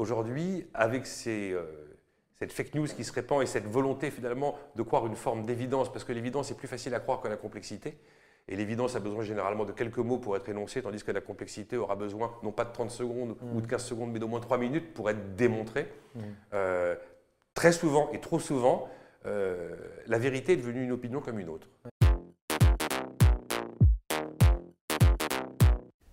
aujourd'hui, avec ces, euh, cette fake news qui se répand et cette volonté finalement de croire une forme d'évidence, parce que l'évidence est plus facile à croire que la complexité. Et l'évidence a besoin généralement de quelques mots pour être énoncée, tandis que la complexité aura besoin non pas de 30 secondes ou de 15 secondes, mais d'au moins 3 minutes pour être démontrée. Euh, très souvent et trop souvent, euh, la vérité est devenue une opinion comme une autre.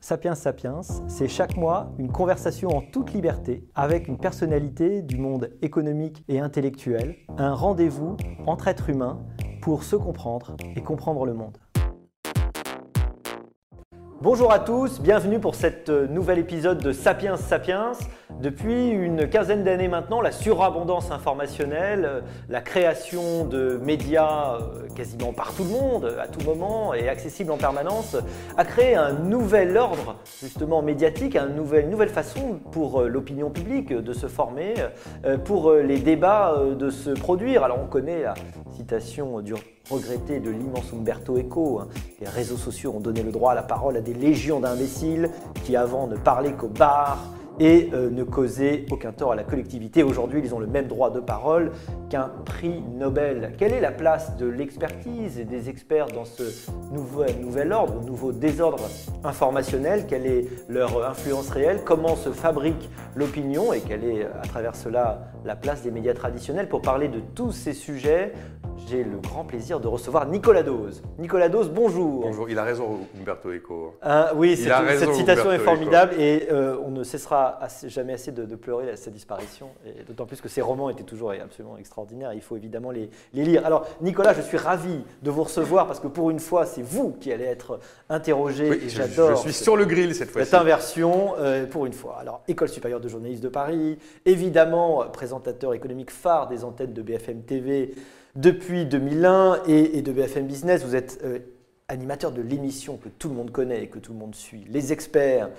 Sapiens Sapiens, c'est chaque mois une conversation en toute liberté avec une personnalité du monde économique et intellectuel, un rendez-vous entre êtres humains pour se comprendre et comprendre le monde. Bonjour à tous, bienvenue pour cet euh, nouvel épisode de Sapiens Sapiens. Depuis une quinzaine d'années maintenant, la surabondance informationnelle, euh, la création de médias euh, quasiment par tout le monde, à tout moment et accessible en permanence, a créé un nouvel ordre justement médiatique, une nouvelle, nouvelle façon pour l'opinion publique de se former, pour les débats de se produire. Alors on connaît la citation du regretté de l'immense Umberto Eco. Hein. Les réseaux sociaux ont donné le droit à la parole à des légions d'imbéciles qui avant ne parlaient qu'au bar, et euh, ne causer aucun tort à la collectivité. Aujourd'hui, ils ont le même droit de parole qu'un prix Nobel. Quelle est la place de l'expertise et des experts dans ce nouvel, nouvel ordre, nouveau désordre informationnel? Quelle est leur influence réelle? Comment se fabrique l'opinion? Et quelle est à travers cela la place des médias traditionnels Pour parler de tous ces sujets, j'ai le grand plaisir de recevoir Nicolas Dose. Nicolas Dose, bonjour. Bonjour, il a raison Umberto Eco. Euh, oui, cette citation est formidable et euh, on ne cessera jamais assez de, pleurer à sa disparition, et d'autant plus que ces romans étaient toujours absolument extraordinaires. Il faut évidemment les, lire. Alors, Nicolas, je suis ravi de vous recevoir parce que pour une fois, c'est vous qui allez être interrogé. et j'adore. Je, suis sur le grill cette fois-ci. Cette inversion, euh, pour une fois. Alors, École supérieure de journalisme de Paris, évidemment, présentateur économique phare des antennes de BFM TV depuis 2001 et, de BFM Business. Vous êtes euh, animateur de l'émission que tout le monde connaît et que tout le monde suit, les experts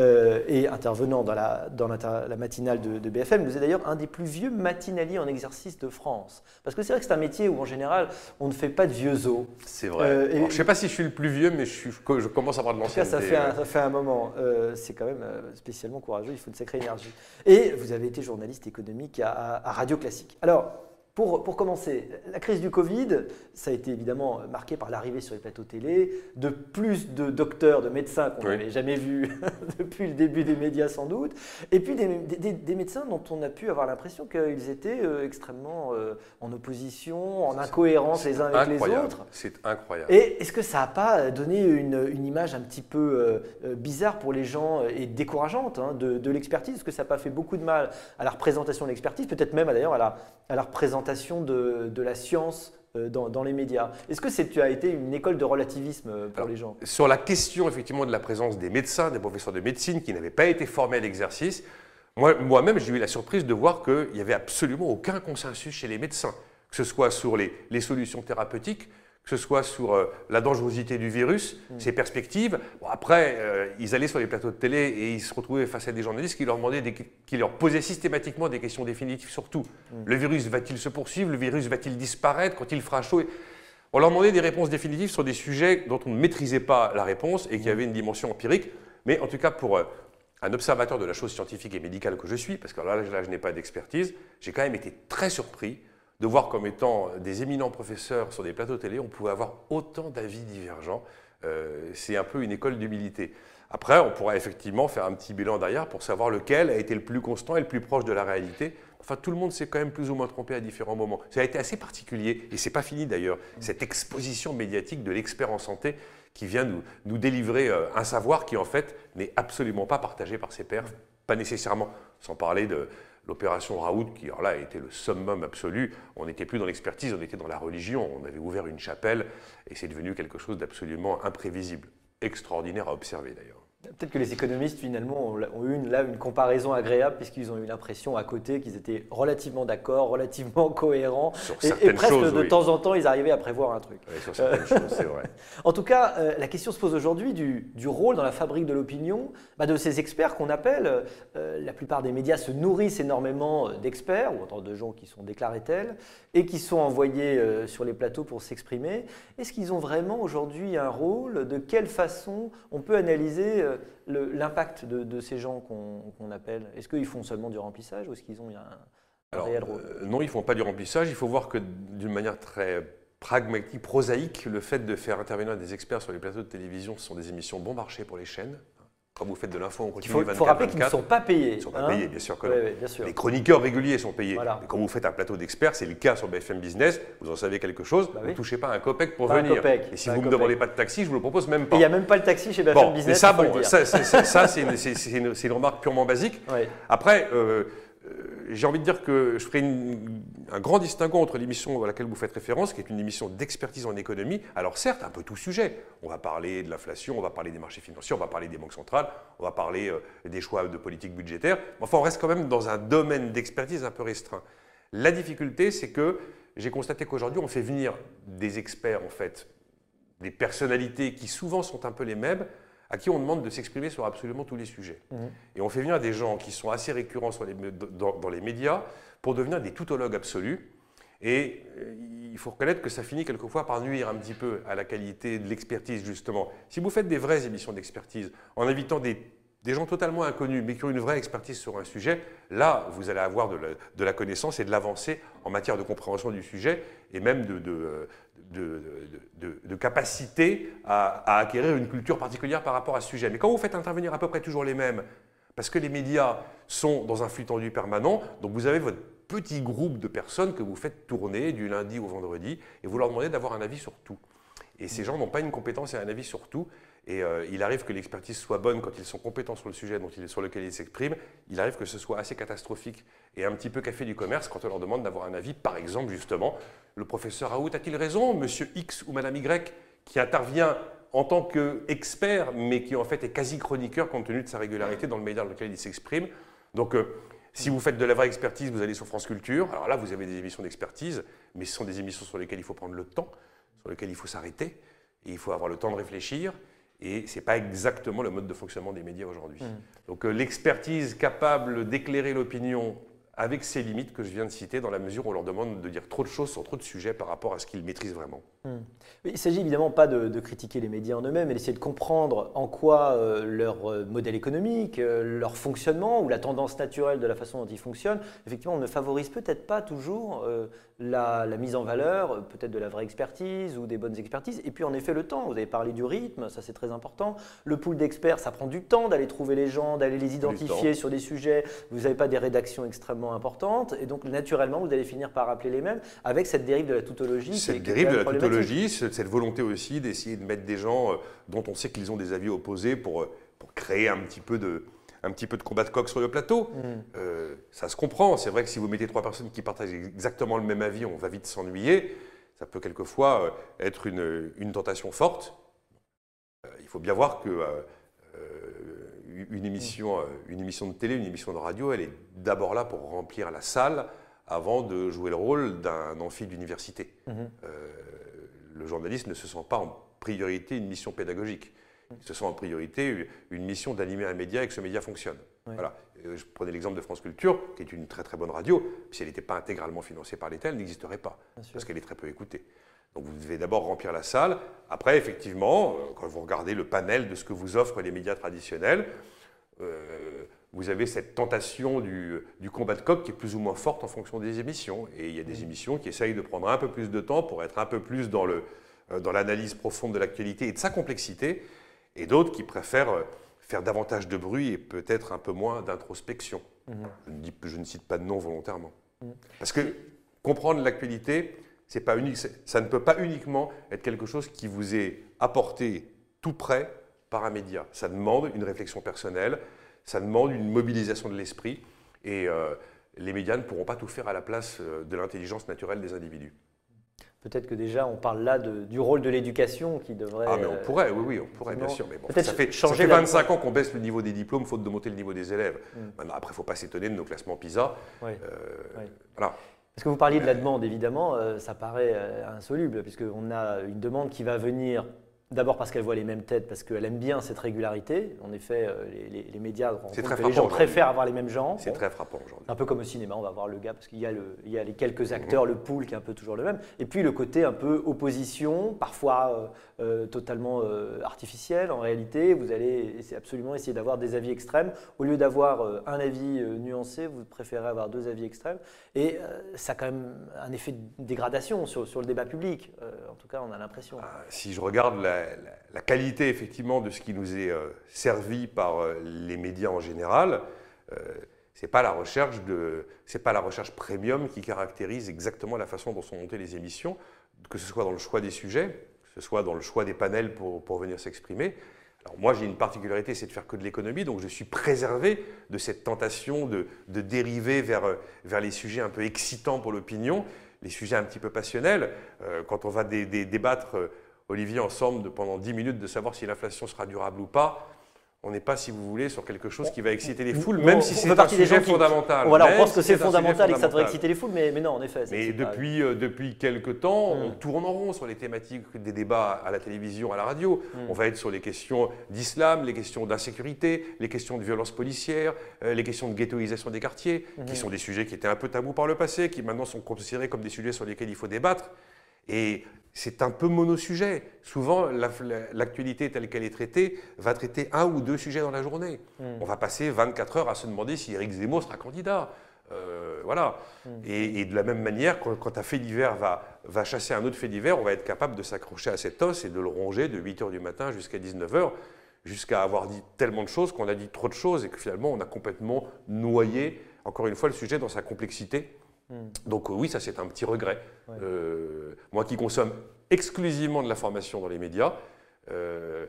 euh, et intervenant dans, la, dans la, matinale de, BFM. Vous êtes d'ailleurs un des plus vieux matinaliers en exercice de France. Parce que c'est vrai que c'est un métier où en général on ne fait pas de vieux os. C'est vrai. Euh, je ne sais pas si je suis le plus vieux, mais je, suis, je commence à avoir de l'ancienneté. Ça, fait un, ça fait un moment. Euh, c'est quand même spécialement courageux, il faut une sacrée énergie. Et vous avez été journaliste économique à, à Radio Classique. Alors, pour, commencer, la crise du Covid, ça a été évidemment marqué par l'arrivée sur les plateaux télé de plus de docteurs, de médecins qu'on n'avait jamais vus depuis le début des médias sans doute, et puis des, médecins dont on a pu avoir l'impression qu'ils étaient euh, extrêmement euh, en opposition, en incohérence les uns avec les autres. C'est incroyable. Et est-ce que ça n'a pas donné une, image un petit peu euh, bizarre pour les gens et décourageante hein, de, l'expertise? Est-ce que ça n'a pas fait beaucoup de mal à la représentation de l'expertise, peut-être même d'ailleurs à la, à la représentation de, la science euh, dans, les médias. Est-ce que tu as été une école de relativisme euh, pour les gens? Sur la question effectivement de la présence des médecins, des professeurs de médecine qui n'avaient pas été formés à l'exercice, moi-même j'ai eu la surprise de voir qu'il n'y avait absolument aucun consensus chez les médecins, que ce soit sur les, les solutions thérapeutiques, que ce soit sur euh, la dangerosité du virus, mm. ses perspectives. après, euh, ils allaient sur les plateaux de télé et ils se retrouvaient face à des journalistes qui leur, demandaient qui leur posaient systématiquement des questions définitives sur tout. Mm. Le virus va-t-il se poursuivre? Le virus va-t-il disparaître quand il fera chaud? On leur demandait des réponses définitives sur des sujets dont on ne maîtrisait pas la réponse et qui mm. avaient une dimension empirique. Mais en tout cas, pour euh, un observateur de la chose scientifique et médicale que je suis, parce que là, là je n'ai pas d'expertise, j'ai quand même été très surpris de voir comme étant des éminents professeurs sur des plateaux télé, on pouvait avoir autant d'avis divergents. Euh, c'est un peu une école d'humilité. Après, on pourra effectivement faire un petit bilan derrière pour savoir lequel a été le plus constant et le plus proche de la réalité. Enfin, tout le monde s'est quand même plus ou moins trompé à différents moments. Ça a été assez particulier, et c'est pas fini d'ailleurs, cette exposition médiatique de l'expert en santé qui vient nous, nous délivrer euh, un savoir qui en fait n'est absolument pas partagé par ses pairs, pas nécessairement, sans parler de, L'opération Raoult, qui alors là a été le summum absolu, on n'était plus dans l'expertise, on était dans la religion. On avait ouvert une chapelle et c'est devenu quelque chose d'absolument imprévisible. Extraordinaire à observer d'ailleurs. Peut-être que les économistes, finalement, ont eu une, là une comparaison agréable, puisqu'ils ont eu l'impression à côté qu'ils étaient relativement d'accord, relativement cohérents. et, presque de temps en temps, ils arrivaient à prévoir un truc. sur certaines choses, c'est vrai. En tout cas, euh, la question se pose aujourd'hui du, rôle dans la fabrique de l'opinion bah, de ces experts qu'on appelle. Euh, la plupart des médias se nourrissent énormément euh, d'experts, ou autant de gens qui sont déclarés tels, et qui sont envoyés sur les plateaux pour s'exprimer. Est-ce qu'ils ont vraiment aujourd'hui un rôle? De quelle façon on peut analyser l'impact de, ces gens qu'on appelle Est-ce qu'ils font seulement du remplissage ou est-ce qu'ils ont un, réel rôle? euh, Non, ils ne font pas du remplissage. Il faut voir que d'une manière très pragmatique, prosaïque, le fait de faire intervenir des experts sur les plateaux de télévision, ce sont des émissions bon marché pour les chaînes. Quand vous faites de l'info, on continue Il faut, rappeler qu'ils ne sont pas payés. Ils ne sont pas payés, bien sûr que non. Les chroniqueurs réguliers sont payés. Mais quand vous faites un plateau d'experts, c'est le cas sur BFM Business, vous en savez quelque chose, bah vous ne touchez pas un copec pour venir. Et si vous ne me demandez pas de taxi, je ne vous le propose même pas. Il n'y a même pas le taxi chez BFM Business. Mais ça, bon, ça, c'est une, une, remarque purement basique. Après, euh, j'ai envie de dire que je ferai un grand distinguo entre l'émission à laquelle vous faites référence, qui est une émission d'expertise en économie. Alors certes, un peu tout sujet. On va parler de l'inflation, on va parler des marchés financiers, on va parler des banques centrales, on va parler euh, des choix de politique budgétaire. Enfin, on reste quand même dans un domaine d'expertise un peu restreint. La difficulté, c'est que j'ai constaté qu'aujourd'hui, on fait venir des experts, en fait, des personnalités qui souvent sont un peu les mêmes, à qui on demande de s'exprimer sur absolument tous les sujets. Mhm. Et on fait venir des gens qui sont assez récurrents dans, les médias pour devenir des toutologues absolus. Et euh, il faut reconnaître que ça finit quelquefois par nuire un petit peu à la qualité de l'expertise, justement. Si vous faites des vraies émissions d'expertise en invitant des, gens totalement inconnus, mais qui ont une vraie expertise sur un sujet, là, vous allez avoir de la, connaissance et de l'avancée en matière de compréhension du sujet et même de, euh, de, capacité à, acquérir une culture particulière par rapport à ce sujet. Mais quand vous faites intervenir à peu près toujours les mêmes, parce que les médias sont dans un flux tendu permanent, donc vous avez votre petit groupe de personnes que vous faites tourner du lundi au vendredi, et vous leur demandez d'avoir un avis sur tout. Et ces gens n'ont pas une compétence et un avis sur tout. Et euh, il arrive que l'expertise soit bonne quand ils sont compétents sur le sujet dont sur lequel ils s'expriment. Il arrive que ce soit assez catastrophique et un petit peu café du commerce quand on leur demande d'avoir un avis. Par exemple, justement, le professeur Raoult a-t-il raison, monsieur X ou madame Y, qui intervient en tant qu'expert, mais qui en fait est quasi chroniqueur compte tenu de sa régularité dans le média dans lequel il s'exprime? Donc, euh, si vous faites de la vraie expertise, vous allez sur France Culture. Alors là, vous avez des émissions d'expertise, mais ce sont des émissions sur lesquelles il faut prendre le temps, sur lesquelles il faut s'arrêter, et il faut avoir le temps de réfléchir. Et ce n'est pas exactement le mode de fonctionnement des médias aujourd'hui. Mmh. Donc euh, l'expertise capable d'éclairer l'opinion avec ses limites que je viens de citer, dans la mesure où on leur demande de dire trop de choses sur trop de sujets par rapport à ce qu'ils maîtrisent vraiment. Hmm. Il ne s'agit évidemment pas de, critiquer les médias en eux-mêmes, mais d'essayer de comprendre en quoi euh, leur euh, modèle économique, euh, leur fonctionnement ou la tendance naturelle de la façon dont ils fonctionnent, effectivement, ne favorise peut-être pas toujours la, mise en valeur, peut-être de la vraie expertise ou des bonnes expertises. Et puis en effet, le temps. Vous avez parlé du rythme, ça c'est très important. Le pool d'experts, ça prend du temps d'aller trouver les gens, d'aller les identifier sur des sujets. Vous n'avez pas des rédactions extrêmement importantes. Et donc naturellement, vous allez finir par appeler les mêmes avec cette dérive de la tautologie. Cette dérive de la cette volonté aussi d'essayer de mettre des gens euh, dont on sait qu'ils ont des avis opposés pour, euh, pour créer un petit peu de, un petit peu de combat de coq sur le plateau. Mm. Euh, ça se comprend. C'est vrai que si vous mettez trois personnes qui partagent exactement le même avis, on va vite s'ennuyer. Ça peut quelquefois être une, une tentation forte. il faut bien voir que une, émission, une émission de télé, une émission de radio, elle est d'abord là pour remplir la salle avant de jouer le rôle d'un amphi d'université. Mm-hmm le journaliste ne se sent pas en priorité une mission pédagogique. Il se sent en priorité une mission d'animer un média et que ce média fonctionne. Voilà. Je prenais l'exemple de France Culture, qui est une très très bonne radio. Si elle n'était pas intégralement financée par l'État, elle n'existerait pas, parce qu'elle est très peu écoutée. Donc vous devez d'abord remplir la salle. Après, effectivement, euh, quand vous regardez le panel de ce que vous offrent les médias traditionnels, euh, vous avez cette tentation du, du, combat de coq qui est plus ou moins forte en fonction des émissions. Et il y a des mmh. émissions qui essayent de prendre un peu plus de temps pour être un peu plus dans, le, euh, dans l'analyse profonde de l'actualité et de sa complexité, et d'autres qui préfèrent euh, faire davantage de bruit et peut-être un peu moins d'introspection. Mmh. Je, je, ne cite pas de nom volontairement. Mmh. Parce que comprendre l'actualité, c'est pas unique, ça ne peut pas uniquement être quelque chose qui vous est apporté tout près par un média. Ça demande une réflexion personnelle, ça demande une mobilisation de l'esprit et euh, les médias ne pourront pas tout faire à la place euh, de l'intelligence naturelle des individus. Peut-être que déjà on parle là du rôle de l'éducation qui devrait. Ah, mais on pourrait, oui, oui, on pourrait, bien sûr. Mais bon, ça fait, ça fait 25 ans qu'on baisse le niveau des diplômes faute de monter le niveau des élèves. Hmm. après, il ne faut pas s'étonner de nos classements PISA. Oui. Euh, voilà. Parce que vous parliez de la demande, évidemment, ça paraît insoluble, puisqu'on a une demande qui va venir D'abord parce qu'elle voit les mêmes têtes, parce qu'elle aime bien cette régularité. En effet, euh, les, les- les médias rendent C'est compte très que les gens préfèrent avoir les mêmes gens. C'est Bon. très frappant aujourd'hui. Un peu comme au cinéma, on va voir le gars, parce qu'il y, a le- il y a les quelques acteurs, le pool qui est un peu toujours le même. Et puis le côté un peu opposition, parfois euh, totalement euh, artificiel en réalité. Vous allez absolument essayer d'avoir des avis extrêmes. Au lieu d'avoir euh, un avis euh, nuancé, vous préférez avoir deux avis extrêmes. Et ça a quand même un effet de dégradation sur, sur le débat public. En tout cas, on a l'impression. Ah, Si je regarde la, la- qualité effectivement de ce qui nous est servi par les médias en général, c'est pas la recherche de, c'est pas la recherche premium qui caractérise exactement la façon dont sont montées les émissions, que ce soit dans le choix des sujets, ce soit dans le choix des panels pour, pour venir s'exprimer. Alors moi j'ai une particularité, c'est de faire que de l'économie, donc je suis préservé de cette tentation de, de dériver vers, euh, vers les sujets un peu excitants pour l'opinion, les sujets un petit peu passionnels. Euh, quand on va dé- dé- débattre, euh, Olivier, ensemble pendant 10 minutes de savoir si l'inflation sera durable ou pas, on n'est pas, si vous voulez, sur quelque chose qui va exciter les foules, même on- si on c'est un sujet fondamental. Voilà, on pense que c'est fondamental et que ça devrait exciter les foules, mais, mais non, en effet. Mais depuis, euh, depuis quelques temps, on Mm. tourne en rond sur les thématiques des débats à la télévision, à la radio. Mm. On va être sur les questions d'islam, les questions d'insécurité, les questions de violence policière, euh, les questions de ghettoisation des quartiers, Mhm. qui sont des sujets qui étaient un peu tabous par le passé, qui maintenant sont considérés comme des sujets sur lesquels il faut débattre. Et c'est un peu monosujet. Souvent, la- la- l'actualité telle qu'elle est traitée va traiter un ou deux sujets dans la journée. Mm. On va passer 24 heures à se demander si Éric Zemmour sera candidat. Euh, voilà. Mm. Et, et de la même manière, quand, quand un fait divers va, va chasser un autre fait divers, on va être capable de s'accrocher à cet os et de le ronger de 8 heures du matin jusqu'à 19 heures, jusqu'à avoir dit tellement de choses qu'on a dit trop de choses et que finalement on a complètement noyé, encore une fois, le sujet dans sa complexité. Mm. Donc euh, oui, ça c'est un petit regret. Ouais. Euh, moi qui consomme exclusivement de l'information dans les médias, euh,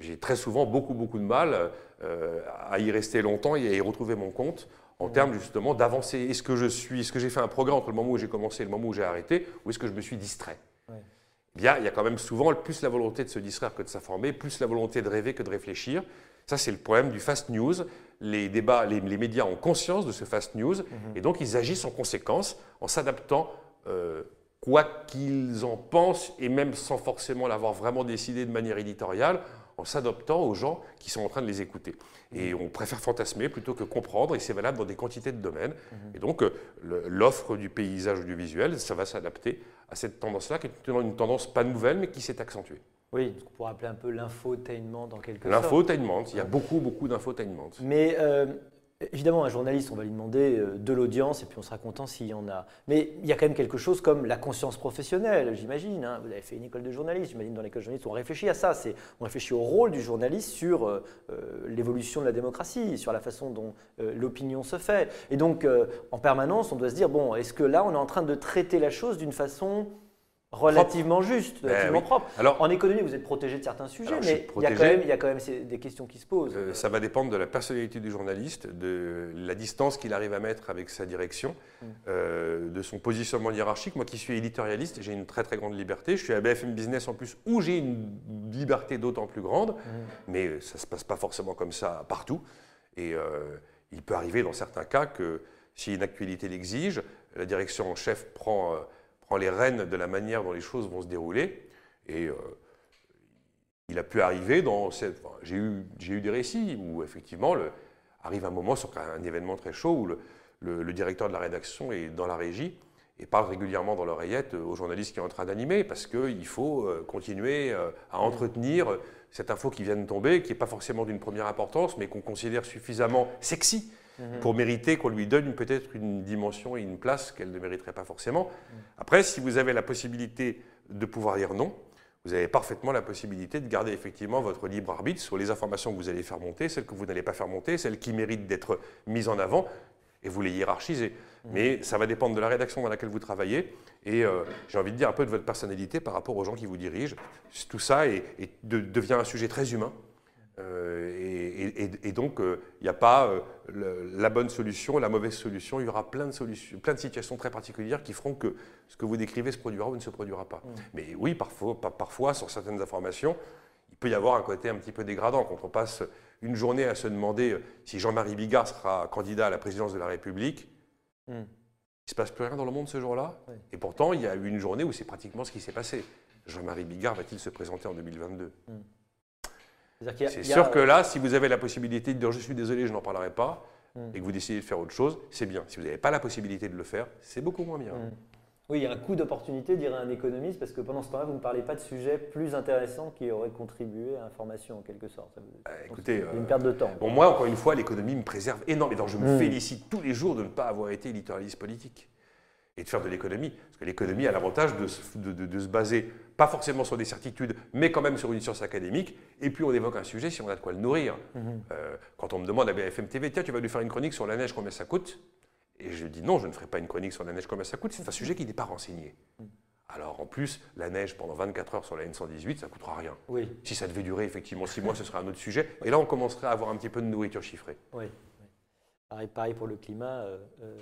j'ai très souvent beaucoup beaucoup de mal euh, à y rester longtemps et à y retrouver mon compte en Mhm. termes justement d'avancer. Est-ce que je suis, est-ce que j'ai fait un progrès entre le moment où j'ai commencé et le moment où j'ai arrêté, ou est-ce que je me suis distrait? Ouais. Bien, il y a quand même souvent plus la volonté de se distraire que de s'informer, plus la volonté de rêver que de réfléchir. Ça, c'est le problème du fast news. Les débats, les, les médias ont conscience de ce fast news Mhm. et donc ils agissent en conséquence en s'adaptant, euh, quoi qu'ils en pensent et même sans forcément l'avoir vraiment décidé de manière éditoriale, en s'adaptant aux gens qui sont en train de les écouter. Et on préfère fantasmer plutôt que comprendre, et c'est valable dans des quantités de domaines. Et donc, euh, l'offre du paysage audiovisuel, ça va s'adapter à cette tendance-là, qui est une tendance pas nouvelle, mais qui s'est accentuée. Oui, ce qu'on pourrait appeler un peu l'infotainment dans quelque sorte. L'infotainment, il y a beaucoup, beaucoup d'infotainment. Mais euh, évidemment, un journaliste, on va lui demander euh, de l'audience et puis on sera content s'il y en a. Mais il y a quand même quelque chose comme la conscience professionnelle, j'imagine. hein. Vous avez fait une école de journaliste, j'imagine dans l'école de journaliste, on réfléchit à ça. C'est, on réfléchit au rôle du journaliste sur euh, l'évolution de la démocratie, sur la façon dont euh, l'opinion se fait. Et donc, en permanence, on doit se dire bon, est-ce que là, on est en train de traiter la chose d'une façon relativement juste, Ben relativement oui. propre Alors, En économie, vous êtes protégé de certains sujets, mais il y, a quand même, il y a quand même ces- des questions qui se posent. Euh, ça va dépendre de la personnalité du journaliste, de la distance qu'il arrive à mettre avec sa direction, Mm. euh, de son positionnement hiérarchique. Moi qui suis éditorialiste, j'ai une très très grande liberté. Je suis à BFM Business en plus, où j'ai une liberté d'autant plus grande, Mm. mais euh, ça ne se passe pas forcément comme ça partout. Et euh, il peut arriver dans certains cas que si une actualité l'exige, la direction en chef prend, prend les rênes de la manière dont les choses vont se dérouler. Et euh, il a pu arriver dans cette. j'ai, eu, des récits où effectivement arrive un moment sur un événement très chaud où le, directeur de la rédaction est dans la régie et parle régulièrement dans l'oreillette au journaliste qui est en train d'animer parce qu'il faut euh, continuer euh, à entretenir euh, cette info qui vient de tomber, qui n'est pas forcément d'une première importance, mais qu'on considère suffisamment sexy Mhm. pour mériter qu'on lui donne peut-être une dimension et une place qu'elle ne mériterait pas forcément. Après, si vous avez la possibilité de pouvoir dire non, vous avez parfaitement la possibilité de garder effectivement votre libre arbitre sur les informations que vous allez faire monter, celles que vous n'allez pas faire monter, celles qui méritent d'être mises en avant, et vous les hiérarchisez. Mais ça va dépendre de la rédaction dans laquelle vous travaillez, et euh, j'ai envie de dire un peu de votre personnalité par rapport aux gens qui vous dirigent. Tout ça est- est- de- devient un sujet très humain. Euh, et, et- et- et donc, euh, il n'y a pas euh, le- la bonne solution, la mauvaise solution. Il y aura plein de, solutions, plein de situations très particulières qui feront que ce que vous décrivez se produira ou ne se produira pas. Mais oui, parfois, pa- parfois, sur certaines informations, il peut y avoir un côté un petit peu dégradant quand on passe une journée à se demander euh, si Jean-Marie Bigard sera candidat à la présidence de la République. Mm. Il ne se passe plus rien dans le monde ce jour-là. Oui. Et pourtant, il y a eu une journée où c'est pratiquement ce qui s'est passé. Jean-Marie Bigard va-t-il se présenter en 2022 C'est-à-dire qu'il y a- C'est sûr que là, si vous avez la possibilité de dire je suis désolé, je n'en parlerai pas, Mm. et que vous décidez de faire autre chose, c'est bien. Si vous n'avez pas la possibilité de le faire, c'est beaucoup moins bien. Mm. Oui, il y a un coup d'opportunité, dirait un économiste, parce que pendant ce temps-là, vous ne parlez pas de sujets plus intéressants qui auraient contribué à l'information, en quelque sorte. Euh, écoutez, euh, une perte de temps. Bon, moi, encore une fois, l'économie me préserve énormément. Je me Mm. félicite tous les jours de ne pas avoir été éditorialiste politique et de faire de l'économie. Parce que l'économie a l'avantage de, se- de- de- se baser, pas forcément sur des certitudes, mais quand même sur une science académique. Et puis, on évoque un sujet si on a de quoi le nourrir. Mhm. Euh, quand on me demande à BFM TV, tiens, tu vas lui faire une chronique sur la neige, combien ça coûte? Et je dis non, je ne ferai pas une chronique sur la neige, combien ça coûte. C'est un sujet qui n'est pas renseigné. Alors, en plus, la neige pendant 24 heures sur la N118, ça ne coûtera rien. Oui, Si ça devait durer effectivement 6 mois, ce serait un autre sujet. Et là, on commencerait à avoir un petit peu de nourriture chiffrée. oui. oui. Pareil, pareil pour le climat. euh, euh,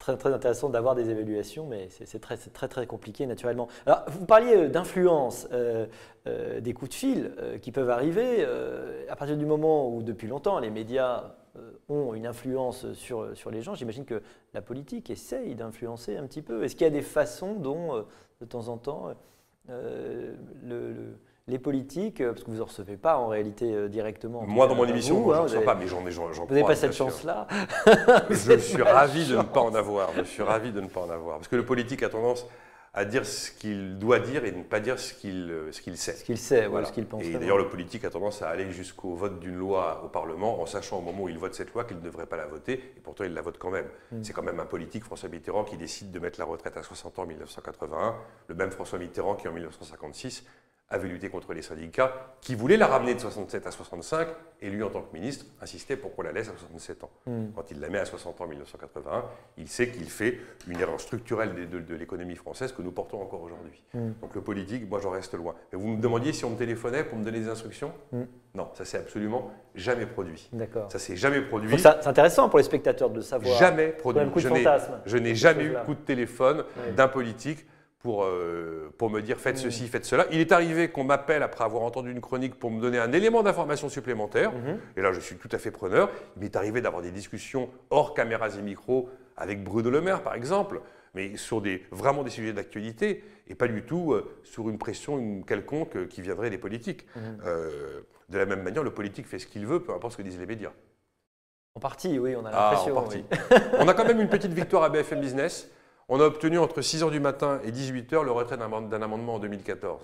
très, intéressant d'avoir des évaluations, mais c'est très, très, compliqué naturellement. Alors, vous parliez euh, d'influence, euh, euh, des coups de fil qui peuvent arriver à partir du moment où, depuis longtemps, les médias ont une influence sur, les gens. J'imagine que la politique essaye d'influencer un petit peu. Est-ce qu'il y a des façons dont, de temps en temps, le- les politiques, euh, parce que vous ne recevez pas en réalité euh, directement. en Moi, dans mon émission, vous, moi, hein, vous sais avez- pas, mais j'en ai, j'en, j'en Vous n'avez pas cette chance-là. Je suis ravi de ne pas en avoir. Je suis ravi de ne pas en avoir. Parce que le politique a tendance à dire ce qu'il doit dire et ne pas dire ce qu'il, euh, ce qu'il sait. Ce qu'il sait, ou Voilà. ce qu'il pense. Et d'ailleurs, le politique a tendance à aller jusqu'au vote d'une loi au Parlement en sachant au moment où il vote cette loi qu'il ne devrait pas la voter, et pourtant il la vote quand même. Mm. C'est quand même un politique, François Mitterrand, qui décide de mettre la retraite à 60 ans en 1981, le même François Mitterrand qui en 1956 avait lutté contre les syndicats, qui voulaient la ramener de 67 à 65, et lui, en tant que ministre, insistait pour qu'on la laisse à 67 ans. Mm. Quand il la met à 60 ans en 1981, il sait qu'il fait une erreur structurelle de, de- de l'économie française que nous portons encore aujourd'hui. Mm. Donc le politique, moi j'en reste loin. Mais vous me demandiez si on me téléphonait pour me donner des instructions Mm. Non, ça s'est absolument jamais produit. D'accord. Ça s'est jamais produit. C'est intéressant pour les spectateurs de savoir. Jamais produit. même, coup de Je n'ai- fantasme. je n'ai Ces jamais eu coup de téléphone d'un politique pour, euh, pour me dire faites Mm. ceci, faites cela. Il est arrivé qu'on m'appelle après avoir entendu une chronique pour me donner un élément d'information supplémentaire. Mhm. Et là, je suis tout à fait preneur. Il m'est arrivé d'avoir des discussions hors caméras et micros avec Bruno Le Maire, par exemple, mais sur des, vraiment des sujets d'actualité et pas du tout euh, sur une pression une quelconque euh, qui viendrait des politiques. Mhm. Euh, de la même manière, le politique fait ce qu'il veut, peu importe ce que disent les médias. En partie, oui, on a Ah, l'impression. en partie. oui. On a quand même une petite victoire à BFM Business. On a obtenu entre 6h du matin et 18h le retrait d'un amendement en 2014.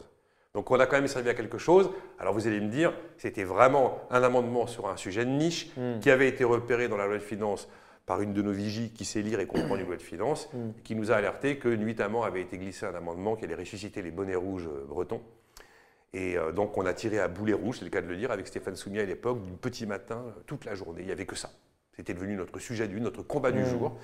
Donc on a quand même servi à quelque chose. Alors vous allez me dire, c'était vraiment un amendement sur un sujet de niche Mm. qui avait été repéré dans la loi de finances par une de nos vigies qui sait lire et comprendre une loi de finances, Mm. et qui nous a alerté que nuitamment avait été glissé un amendement qui allait ressusciter les bonnets rouges euh, bretons. Et euh, donc on a tiré à boulet rouge, c'est le cas de le dire, avec Stéphane Soumier à l'époque, du petit matin, toute la journée. Il n'y avait que ça. C'était devenu notre sujet du, notre combat du Mm. jour.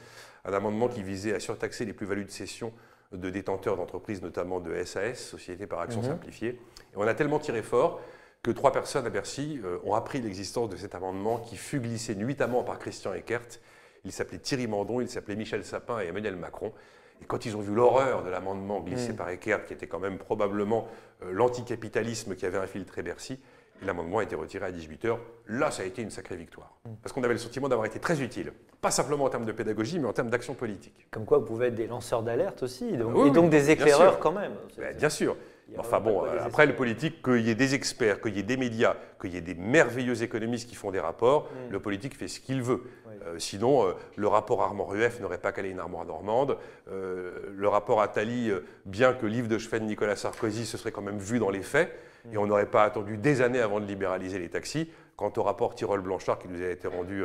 Un amendement qui visait à surtaxer les plus-values de cession de détenteurs d'entreprises, notamment de SAS, Société par Action Mhm. Simplifiée. Et on a tellement tiré fort que trois personnes à Bercy euh, ont appris l'existence de cet amendement qui fut glissé nuitamment par Christian Eckert. Il s'appelait Thierry Mandon, il s'appelait Michel Sapin et Emmanuel Macron. Et quand ils ont vu l'horreur de l'amendement glissé Mm. par Eckert, qui était quand même probablement euh, l'anticapitalisme qui avait infiltré Bercy, et l'amendement a été retiré à 18h, là ça a été une sacrée victoire. Mm. Parce qu'on avait le sentiment d'avoir été très utile. Pas simplement en termes de pédagogie, mais en termes d'action politique. Comme quoi, vous pouvez être des lanceurs d'alerte aussi, donc- Oui, et donc des éclaireurs quand même. Ben, bien sûr. Enfin bon, euh, après le politique, qu'il y ait des experts, qu'il y ait des médias, qu'il y ait des merveilleux économistes qui font des rapports, Mm. le politique fait ce qu'il veut. Euh, sinon, euh, le rapport Armand-Rueff n'aurait pas calé une armoire normande. Euh, le rapport Attali, bien que livre de chevet de Nicolas Sarkozy, se serait quand même vu dans les faits. Et on n'aurait pas attendu des années avant de libéraliser les taxis. Quant au rapport Tirol-Blanchard qui nous a été rendu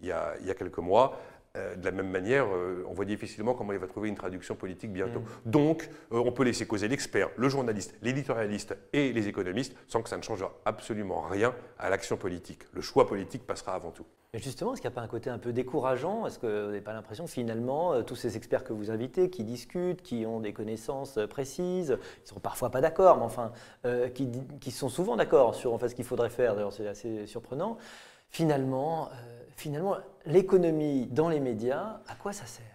il, y a, il y a quelques mois, euh, de la même manière, euh, on voit difficilement comment il va trouver une traduction politique bientôt. Donc, euh, on peut laisser causer l'expert, le journaliste, l'éditorialiste et les économistes sans que ça ne change absolument rien à l'action politique. Le choix politique passera avant tout. Mais justement, est-ce qu'il n'y a pas un côté un peu décourageant? Est-ce que vous n'avez pas l'impression, finalement, euh, tous ces experts que vous invitez, qui discutent, qui ont des connaissances euh, précises, ils ne sont parfois pas d'accord, mais enfin, euh, qui, sont souvent d'accord sur en fait, ce qu'il faudrait faire, d'ailleurs c'est assez surprenant, finalement, euh, finalement l'économie dans les médias, à quoi ça sert?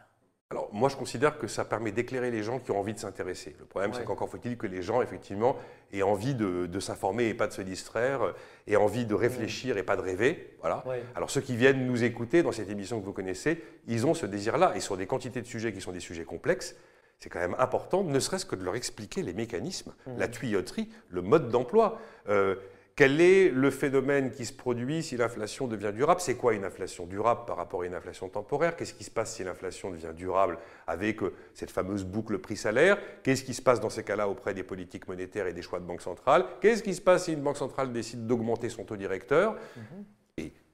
Alors, moi, je considère que ça permet d'éclairer les gens qui ont envie de s'intéresser. Le problème, c'est qu'encore faut-il que les gens, effectivement, aient envie de, de s'informer et pas de se distraire, euh, aient envie de réfléchir et pas de rêver. Voilà. Ouais. Alors, ceux qui viennent nous écouter dans cette émission que vous connaissez, ils ont ce désir-là. Et sur des quantités de sujets qui sont des sujets complexes, c'est quand même important, ne serait-ce que de leur expliquer les mécanismes, la tuyauterie, le mode d'emploi. Euh, quel est le phénomène qui se produit si l'inflation devient durable? C'est quoi une inflation durable par rapport à une inflation temporaire? Qu'est-ce qui se passe si l'inflation devient durable avec euh, cette fameuse boucle prix-salaire? Qu'est-ce qui se passe dans ces cas-là auprès des politiques monétaires et des choix de banque centrale? Qu'est-ce qui se passe si une banque centrale décide d'augmenter son taux directeur? Mhm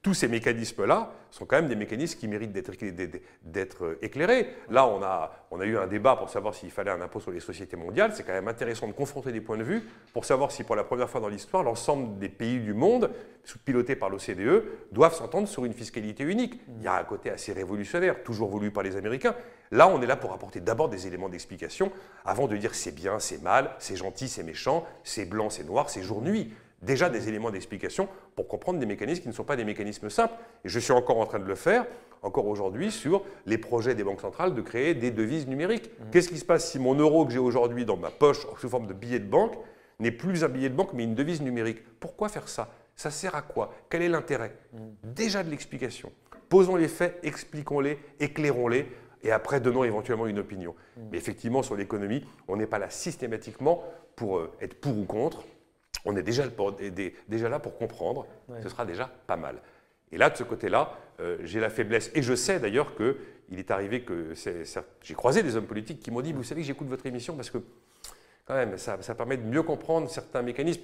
tous ces mécanismes-là sont quand même des mécanismes qui méritent d'être euh, éclairés. Là, on a, on a eu un débat pour savoir s'il fallait un impôt sur les sociétés mondiales. C'est quand même intéressant de confronter des points de vue pour savoir si, pour la première fois dans l'histoire, l'ensemble des pays du monde, pilotés par l'OCDE, doivent s'entendre sur une fiscalité unique. Il y a un côté assez révolutionnaire, toujours voulu par les Américains. Là, on est là pour apporter d'abord des éléments d'explication avant de dire c'est bien, c'est mal, c'est gentil, c'est méchant, c'est blanc, c'est noir, c'est jour-nuit déjà des éléments d'explication pour comprendre des mécanismes qui ne sont pas des mécanismes simples. Et je suis encore en train de le faire, encore aujourd'hui, sur les projets des banques centrales de créer des devises numériques. Mmh. Qu'est-ce qui se passe si mon euro que j'ai aujourd'hui dans ma poche sous forme de billet de banque n'est plus un billet de banque mais une devise numérique? Pourquoi faire ça? Ça sert à quoi? Quel est l'intérêt? Mmh. Déjà de l'explication. Posons les faits, expliquons-les, éclairons-les et après donnons éventuellement une opinion. Mmh. Mais effectivement, sur l'économie, on n'est pas là systématiquement pour euh, être pour ou contre on est déjà, déjà là pour comprendre, ce sera déjà pas mal. Et là, de ce côté-là, euh, j'ai la faiblesse, et je sais d'ailleurs qu'il est arrivé que j'ai croisé des hommes politiques qui m'ont dit, vous savez que j'écoute votre émission parce que quand même, ça, permet de mieux comprendre certains mécanismes.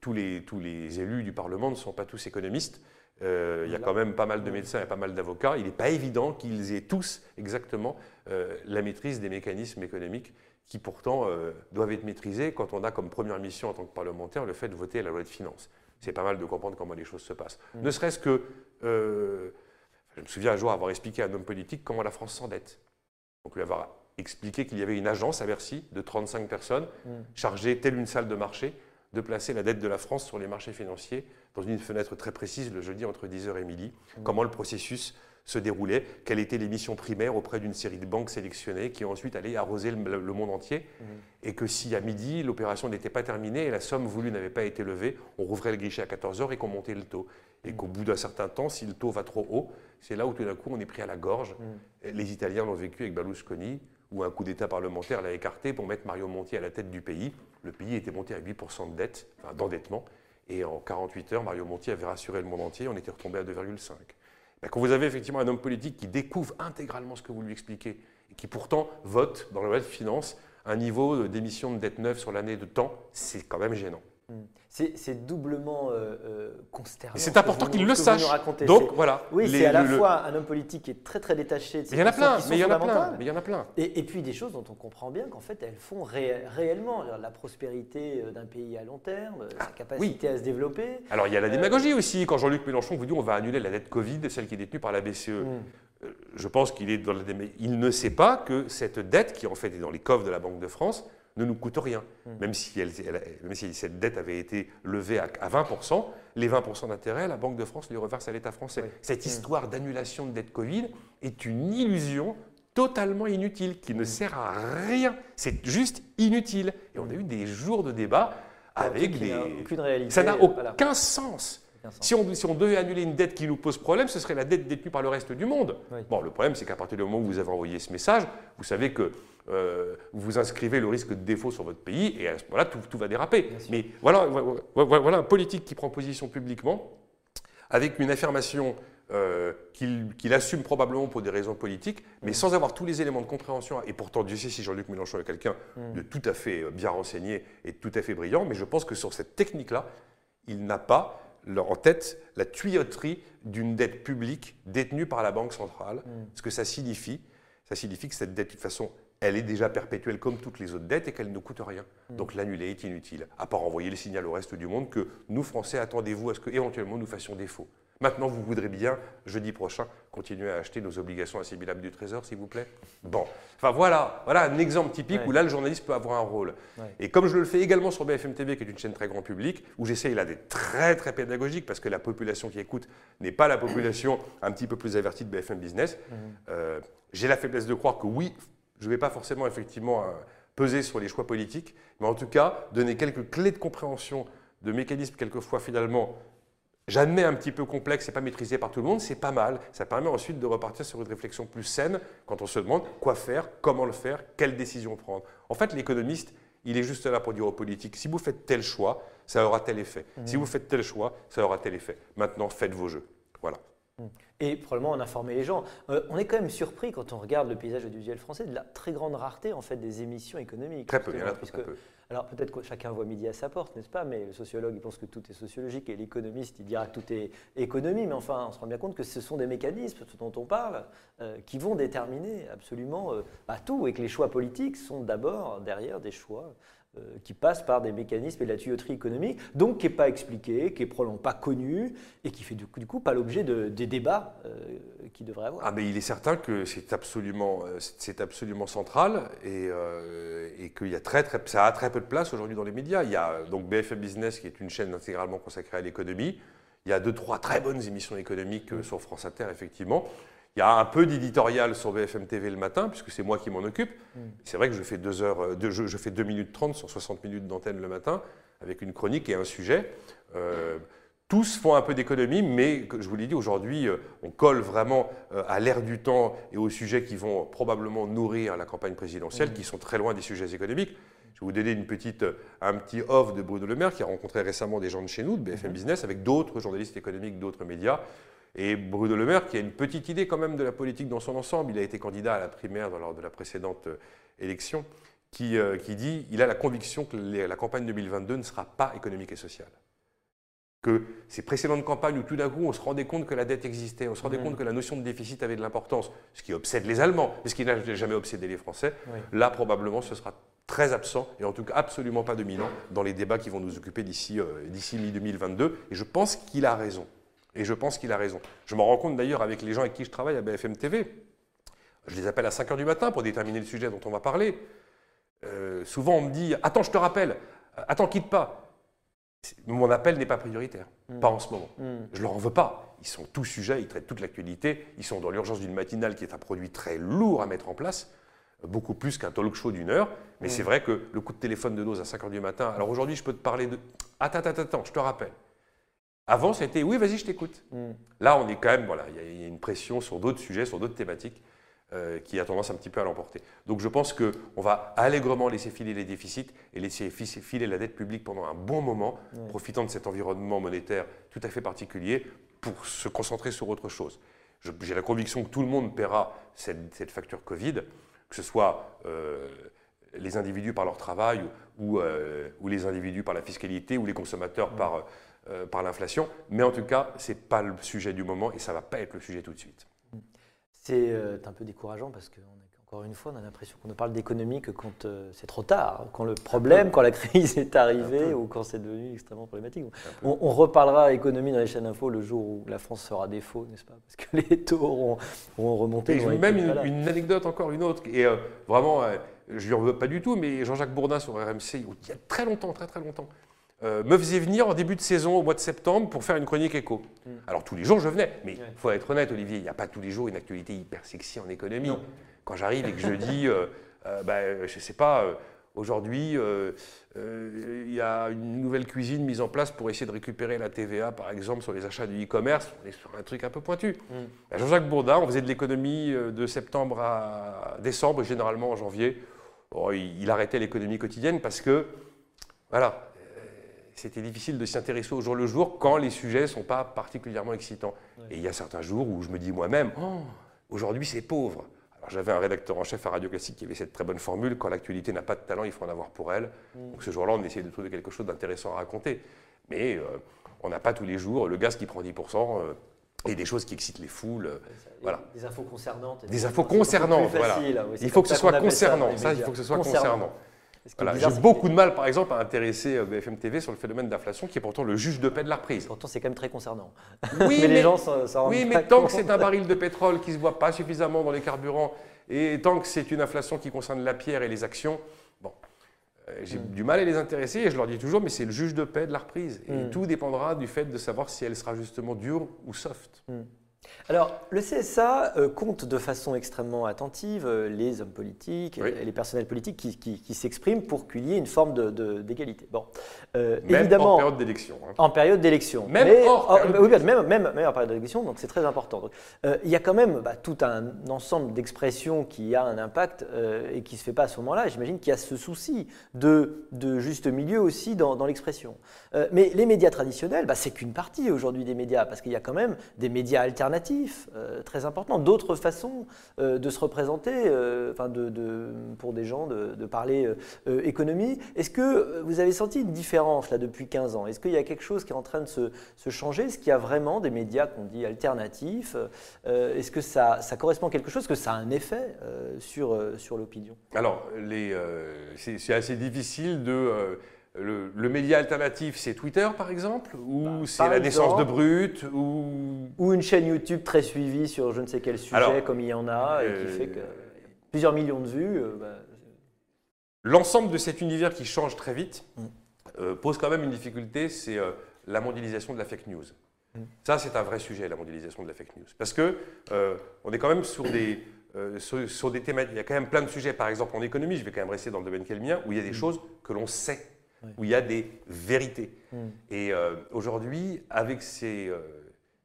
Tous les, tous les élus du Parlement ne sont pas tous économistes. Euh, il y a quand même pas mal de médecins et pas mal d'avocats. Il n'est pas évident qu'ils aient tous exactement euh, la maîtrise des mécanismes économiques qui pourtant euh, doivent être maîtrisés quand on a comme première mission en tant que parlementaire le fait de voter la loi de finances. C'est pas mal de comprendre comment les choses se passent. Mm. Ne serait-ce que, je me souviens un jour avoir expliqué à un homme politique comment la France s'endette. Donc lui avoir expliqué qu'il y avait une agence à Bercy de 35 personnes mm. chargée, telle une salle de marché, de placer la dette de la France sur les marchés financiers dans une fenêtre très précise le jeudi entre 10h et midi. Mm. Comment le processus se déroulait, quelle était les missions primaires auprès d'une série de banques sélectionnées qui ensuite allaient arroser le, monde entier, mmh. et que si à midi l'opération n'était pas terminée et la somme voulue n'avait pas été levée, on rouvrait le guichet à 14h et qu'on montait le taux. Et qu'au mmh. bout d'un certain temps, si le taux va trop haut, c'est là où tout d'un coup on est pris à la gorge. Mmh. Les Italiens l'ont vécu avec Berlusconi, où un coup d'État parlementaire l'a écarté pour mettre Mario Monti à la tête du pays. Le pays était monté à 8% de dette, d'endettement, et en 48 heures, Mario Monti avait rassuré le monde entier, on était retombé à 2,5. Ben, quand vous avez effectivement un homme politique qui découvre intégralement ce que vous lui expliquez, et qui pourtant vote dans la loi de finances un niveau d'émission de dette neuve sur l'année de temps, c'est quand même gênant. Hmm. C'est doublement euh, euh, consternant. C'est important qu'il le sache. Donc voilà. Oui, c'est à la fois un homme politique qui est très très détaché de ces il y en a plein, mais il y en a plein, mais il y en a plein. Et, puis des choses dont on comprend bien qu'en fait elles font réellement la prospérité euh, d'un pays à long terme, sa ah, capacité à se développer. Alors il y a la démagogie aussi. Quand Jean-Luc Mélenchon vous dit on va annuler la dette Covid, celle qui est détenue par la BCE. Hmm. Je pense qu'il est dans la Il ne sait pas que cette dette, qui en fait est dans les coffres de la Banque de France, ne nous coûte rien. Hmm. Même, si elle, même, si cette dette avait été levée à, 20%, les 20% d'intérêt, la Banque de France les reverse à l'État français. Cette hmm. histoire d'annulation de dette Covid est une illusion totalement inutile, qui ne hmm. sert à rien. C'est juste inutile. Et on a eu des jours de débat avec des... Aucune réalité. Ça n'a aucun sens. Si on, si on, devait annuler une dette qui nous pose problème, ce serait la dette détenue par le reste du monde. Bon, le problème, c'est qu'à partir du moment où vous avez envoyé ce message, vous savez que euh, vous inscrivez le risque de défaut sur votre pays et à ce moment-là, tout, va déraper. Mais voilà, voilà un politique qui prend position publiquement avec une affirmation euh, qu'il assume probablement pour des raisons politiques, mais sans avoir tous les éléments de compréhension. Et pourtant, Dieu sait si Jean-Luc Mélenchon est quelqu'un mm. de tout à fait euh, bien renseigné et tout à fait brillant, mais je pense que sur cette technique-là, il n'a pas en tête la tuyauterie d'une dette publique détenue par la Banque centrale. Mm. Ce que ça signifie, ça signifie que cette dette, de toute façon, elle est déjà perpétuelle comme toutes les autres dettes et qu'elle ne coûte rien. Mm. Donc l'annuler est inutile, à part envoyer le signal au reste du monde que nous, Français, attendez-vous à ce que éventuellement nous fassions défaut. Maintenant, vous voudrez bien, jeudi prochain, continuer à acheter nos obligations assimilables du Trésor, s'il vous plaît? Bon. Enfin voilà, voilà un exemple typique où là, le journaliste peut avoir un rôle. Et comme je le fais également sur BFM TV, qui est une chaîne très grand public, où j'essaye là d'être très très pédagogique, parce que la population qui écoute n'est pas la population un petit peu plus avertie de BFM Business, mmh. euh, j'ai la faiblesse de croire que oui, je ne vais pas forcément effectivement euh, peser sur les choix politiques, mais en tout cas donner quelques clés de compréhension de mécanismes quelquefois finalement j'admets un petit peu complexe et pas maîtrisé par tout le monde, c'est pas mal. Ça permet ensuite de repartir sur une réflexion plus saine quand on se demande quoi faire, comment le faire, quelle décision prendre. En fait, l'économiste, il est juste là pour dire aux politiques, si vous faites tel choix, ça aura tel effet. Si mmh. vous faites tel choix, ça aura tel effet. Maintenant, faites vos jeux. Voilà. Mmh. Et probablement en informer les gens. Euh, on est quand même surpris quand on regarde le paysage audiovisuel français de la très grande rareté en fait des émissions économiques. Très peu, il y en a très peu. Alors peut-être que chacun voit midi à sa porte, n'est-ce pas Mais le sociologue, il pense que tout est sociologique et l'économiste, il dira que tout est économie. Mais enfin, on se rend bien compte que ce sont des mécanismes dont on parle euh, qui vont déterminer absolument euh, tout et que les choix politiques sont d'abord derrière des choix euh, qui passe par des mécanismes et de la tuyauterie économique, donc qui n'est pas expliqué, qui n'est probablement pas connu et qui fait du coup, pas l'objet de, des débats euh, qui devraient avoir. Ah, mais il est certain que c'est absolument, euh, c'est absolument central et, et qu'il y a très, très, ça a très peu de place aujourd'hui dans les médias. Il y a donc BFM Business qui est une chaîne intégralement consacrée à l'économie. Il y a deux, trois très bonnes émissions économiques sur France Inter, effectivement. Il y a un peu d'éditorial sur BFM TV le matin, puisque c'est moi qui m'en occupe. Mm. C'est vrai que je fais 2 heures, euh, je, fais 2 minutes 30 sur 60 minutes d'antenne le matin, avec une chronique et un sujet. Euh, tous font un peu d'économie, mais je vous l'ai dit, aujourd'hui, euh, on colle vraiment à l'ère du temps et aux sujets qui vont probablement nourrir la campagne présidentielle, mm. qui sont très loin des sujets économiques. Je vais vous donner une petite, un petit off de Bruno Le Maire, qui a rencontré récemment des gens de chez nous, de BFM mm-hmm. Business, avec d'autres journalistes économiques, d'autres médias. Et Bruno Le Maire, qui a une petite idée quand même de la politique dans son ensemble, il a été candidat à la primaire lors de la précédente euh, élection, qui, euh, qui dit il a la conviction que la campagne 2022 ne sera pas économique et sociale. Que ces précédentes campagnes où tout d'un coup on se rendait compte que la dette existait, on se rendait mmh. compte que la notion de déficit avait de l'importance, ce qui obsède les Allemands, mais ce qui n'a jamais obsédé les Français, là probablement ce sera très absent, et en tout cas absolument pas dominant dans les débats qui vont nous occuper d'ici euh, mi-2022. Et je pense qu'il a raison. Et je pense qu'il a raison. Je m'en rends compte d'ailleurs avec les gens avec qui je travaille à BFM TV. Je les appelle à 5 h du matin pour déterminer le sujet dont on va parler. Euh, souvent, on me dit Attends, je te rappelle, attends, quitte pas. Mon appel n'est pas prioritaire, hmm. pas en ce moment. Hmm. Je ne leur en veux pas. Ils sont tous sujets, ils traitent toute l'actualité, ils sont dans l'urgence d'une matinale qui est un produit très lourd à mettre en place, beaucoup plus qu'un talk show d'une heure. Mais hmm. c'est vrai que le coup de téléphone de dose à 5 h du matin, alors aujourd'hui, je peux te parler de. Attends, attends, attends, je te rappelle. Avant, c'était oui, vas-y, je t'écoute. Là, on est quand même, voilà, il y, a une pression sur d'autres sujets, sur d'autres thématiques euh, qui a tendance un petit peu à l'emporter. Donc, je pense qu'on va allègrement laisser filer les déficits et laisser filer la dette publique pendant un bon moment, profitant de cet environnement monétaire tout à fait particulier pour se concentrer sur autre chose. J'ai la conviction que tout le monde paiera cette, facture Covid, que ce soit euh, les individus par leur travail ou, euh, ou, les individus par la fiscalité ou les consommateurs par euh, par l'inflation. Mais en tout cas, ce n'est pas le sujet du moment et ça ne va pas être le sujet tout de suite. C'est euh, un peu décourageant parce qu'encore une fois, on a l'impression qu'on ne parle d'économie que quand euh, c'est trop tard, quand le problème, quand la crise est arrivée ou quand c'est devenu extrêmement problématique. On, reparlera économie dans les chaînes info le jour où la France sera défaut, n'est-ce pas? Parce que les taux auront, remonté. Et même une, une, anecdote encore, une autre, et vraiment, je lui en veux pas du tout, mais Jean-Jacques Bourdin sur RMC, il y a très longtemps, très très longtemps, euh, me faisait venir en début de saison, au mois de septembre, pour faire une chronique éco. Mm. Alors tous les jours, je venais. Mais il faut être honnête, Olivier, il n'y a pas tous les jours une actualité hyper sexy en économie. Quand j'arrive et que je dis, euh, euh, bah, je ne sais pas, aujourd'hui, il y a une nouvelle cuisine mise en place pour essayer de récupérer la TVA, par exemple, sur les achats du e-commerce. On est sur un truc un peu pointu. Mm. Bah, Jean-Jacques Bourdin, on faisait de l'économie de septembre à décembre, généralement en janvier. il arrêtait l'économie quotidienne parce que, voilà, c'était difficile de s'y intéresser au jour le jour quand les sujets ne sont pas particulièrement excitants. Et il y a certains jours où je me dis moi-même, oh, aujourd'hui c'est pauvre. Alors j'avais un rédacteur en chef à Radio Classique qui avait cette très bonne formule, quand l'actualité n'a pas de talent, il faut en avoir pour elle. Mm. Donc ce jour-là, on essayait de trouver quelque chose d'intéressant à raconter. Mais euh, on n'a pas tous les jours le gaz qui prend 10%. Euh, et des choses qui excitent les foules. Euh, voilà. Des infos concernantes. Des infos concernantes, voilà. Il faut que ce soit concernant. Ça, il faut que ce soit concernant. J'ai beaucoup de mal, par exemple, à intéresser euh, BFM TV sur le phénomène d'inflation, qui est pourtant le juge de paix de la reprise. Pourtant, c'est quand même très concernant. Oui, mais, les gens Oui, mais tant que c'est un baril de pétrole qui ne se voit pas suffisamment dans les carburants, et tant que c'est une inflation qui concerne la pierre et les actions, bon, euh, j'ai hmm. du mal à les intéresser, et je leur dis toujours, mais c'est le juge de paix de la reprise. Et hmm. tout dépendra du fait de savoir si elle sera justement dure ou soft. Hmm. Alors, le CSA euh, compte de façon extrêmement attentive euh, les hommes politiques et les personnels politiques qui, s'expriment pour qu'il y ait une forme d'égalité. bon, euh, même évidemment, en période d'élection. Hein. En période d'élection. Même, oui, même, même, en période d'élection, donc c'est très important. il y a quand même bah, tout un ensemble d'expressions qui a un impact et qui ne se fait pas à ce moment-là. J'imagine qu'il y a ce souci de, de juste milieu aussi dans, dans l'expression. Mais les médias traditionnels, bah, c'est qu'une partie aujourd'hui des médias, parce qu'il y a quand même des médias alternatifs euh, très important, d'autres façons euh, de se représenter, euh, enfin de, pour des gens de, parler économie. Est-ce que vous avez senti une différence là depuis 15 ans? Est-ce qu'il y a quelque chose qui est en train de se, changer? Est-ce qu'il y a vraiment des médias qu'on dit alternatifs? Est-ce que ça, ça, correspond à quelque chose? Est-ce que ça a un effet sur, sur l'opinion? Alors, c'est assez difficile de le, média alternatif, c'est Twitter par exemple Ou bah, c'est la naissance de Brut ou... ou une chaîne YouTube très suivie sur je ne sais quel sujet, comme il y en a, et qui euh, fait que plusieurs millions de vues. Euh, bah, L'ensemble de cet univers qui change très vite mm. euh, pose quand même une difficulté, c'est la mondialisation de la fake news. Mm. Ça, c'est un vrai sujet, la mondialisation de la fake news. Parce que on est quand même sur des, sur, des thématiques. Il y a quand même plein de sujets, par exemple en économie, je vais quand même rester dans le domaine qui est le mien, où il y a des mm. choses que l'on sait où il y a des vérités. Hmm. Et euh, aujourd'hui, avec euh,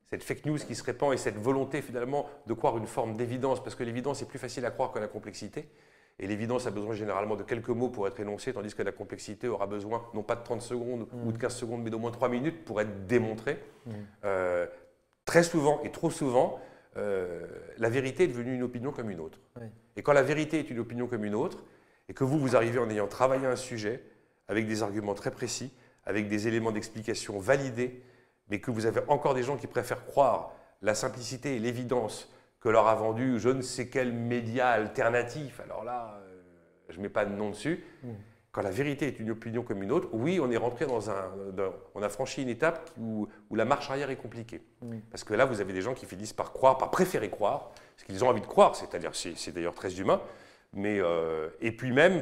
cette fake news qui se répand et cette volonté finalement de croire une forme d'évidence, parce que l'évidence est plus facile à croire que la complexité, et l'évidence a besoin généralement de quelques mots pour être énoncée, tandis que la complexité aura besoin non pas de 30 secondes ou de 15 secondes, mais d'au moins 3 minutes pour être démontrée. Hmm. Euh, très souvent et trop souvent, la vérité est devenue une opinion comme une autre. Et quand la vérité est une opinion comme une autre, et que vous, vous arrivez en ayant travaillé un sujet, avec des arguments très précis, avec des éléments d'explication validés, mais que vous avez encore des gens qui préfèrent croire la simplicité et l'évidence que leur a vendu je ne sais quel média alternatif. Alors là, euh, je ne mets pas de nom dessus. Hmm. Quand la vérité est une opinion comme une autre, oui, on est rentré dans un. on a franchi une étape où, la marche arrière est compliquée. Hmm. Parce que là, vous avez des gens qui finissent par croire, par préférer croire, ce qu'ils ont envie de croire, c'est-à-dire, c'est d'ailleurs très humain, mais. Euh, et puis même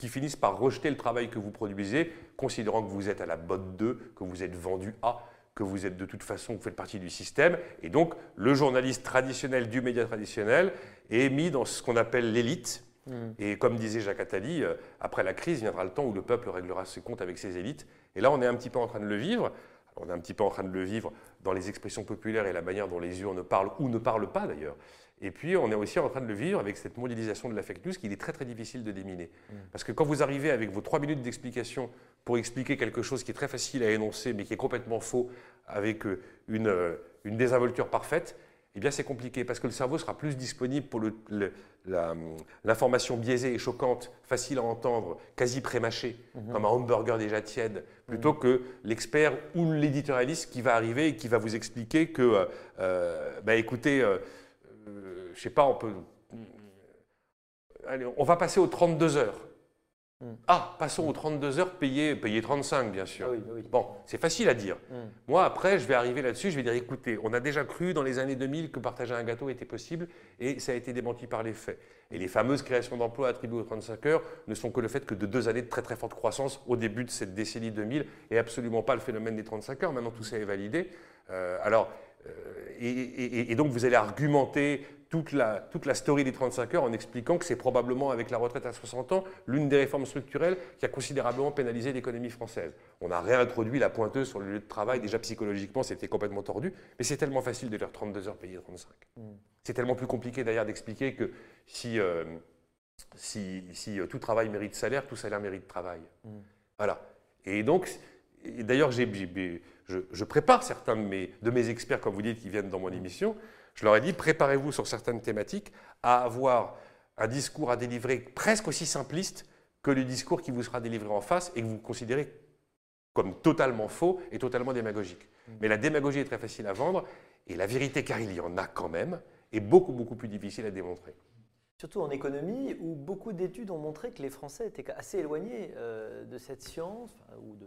qui finissent par rejeter le travail que vous produisez, considérant que vous êtes à la botte d'eux, que vous êtes vendu à, que vous êtes de toute façon, vous faites partie du système. Et donc, le journaliste traditionnel du média traditionnel est mis dans ce qu'on appelle l'élite. Hmm. Et comme disait Jacques Attali, euh, après la crise viendra le temps où le peuple réglera ses comptes avec ses élites. Et là, on est un petit peu en train de le vivre. On est un petit peu en train de le vivre dans les expressions populaires et la manière dont les urnes parlent ou ne parlent pas d'ailleurs. Et puis, on est aussi en train de le vivre avec cette modélisation de la fake news qu'il est très très difficile de déminer. Mm. Parce que quand vous arrivez avec vos trois minutes d'explication pour expliquer quelque chose qui est très facile à énoncer mais qui est complètement faux avec euh, une, euh, une désinvolture parfaite, eh bien c'est compliqué parce que le cerveau sera plus disponible pour l'information biaisée et choquante, facile à entendre, quasi prémâchée, mm-hmm. comme un hamburger déjà tiède, plutôt mm. que l'expert ou l'éditorialiste qui va arriver et qui va vous expliquer que, euh, bah, écoutez, euh, je sais pas, on peut. Allez, on va passer aux 32 heures. Hmm. Ah, passons aux 32 heures, payées, payées 35 bien sûr. Ah bon, c'est facile à dire. Hmm. Moi, après, je vais arriver là-dessus, je vais dire, écoutez, on a déjà cru dans les années 2000 que partager un gâteau était possible et ça a été démenti par les faits. Et les fameuses créations d'emplois attribuées aux 35 heures ne sont que le fait que de deux années de très très forte croissance au début de cette décennie 2000 et absolument pas le phénomène des 35 heures. Maintenant, tout ça est validé. Euh, alors, euh, et, donc vous allez argumenter toute la, toute la story des 35 heures en expliquant que c'est probablement avec la retraite à 60 ans l'une des réformes structurelles qui a considérablement pénalisé l'économie française. On a réintroduit la pointeuse sur le lieu de travail, déjà psychologiquement c'était complètement tordu, mais c'est tellement facile de faire 32 heures payées 35. Mm. C'est tellement plus compliqué d'ailleurs d'expliquer que si, euh, si, si tout travail mérite salaire, tout salaire mérite travail. Mm. Voilà. Et donc, d'ailleurs, j'ai je, prépare certains de mes, de mes, experts, comme vous dites, qui viennent dans mon émission. Je leur ai dit, préparez-vous sur certaines thématiques à avoir un discours à délivrer presque aussi simpliste que le discours qui vous sera délivré en face et que vous considérez comme totalement faux et totalement démagogique. Mm. Mais la démagogie est très facile à vendre et la vérité, car il y en a quand même, est beaucoup, beaucoup plus difficile à démontrer. Surtout en économie, où beaucoup d'études ont montré que les Français étaient assez éloignés euh, de cette science, ou de,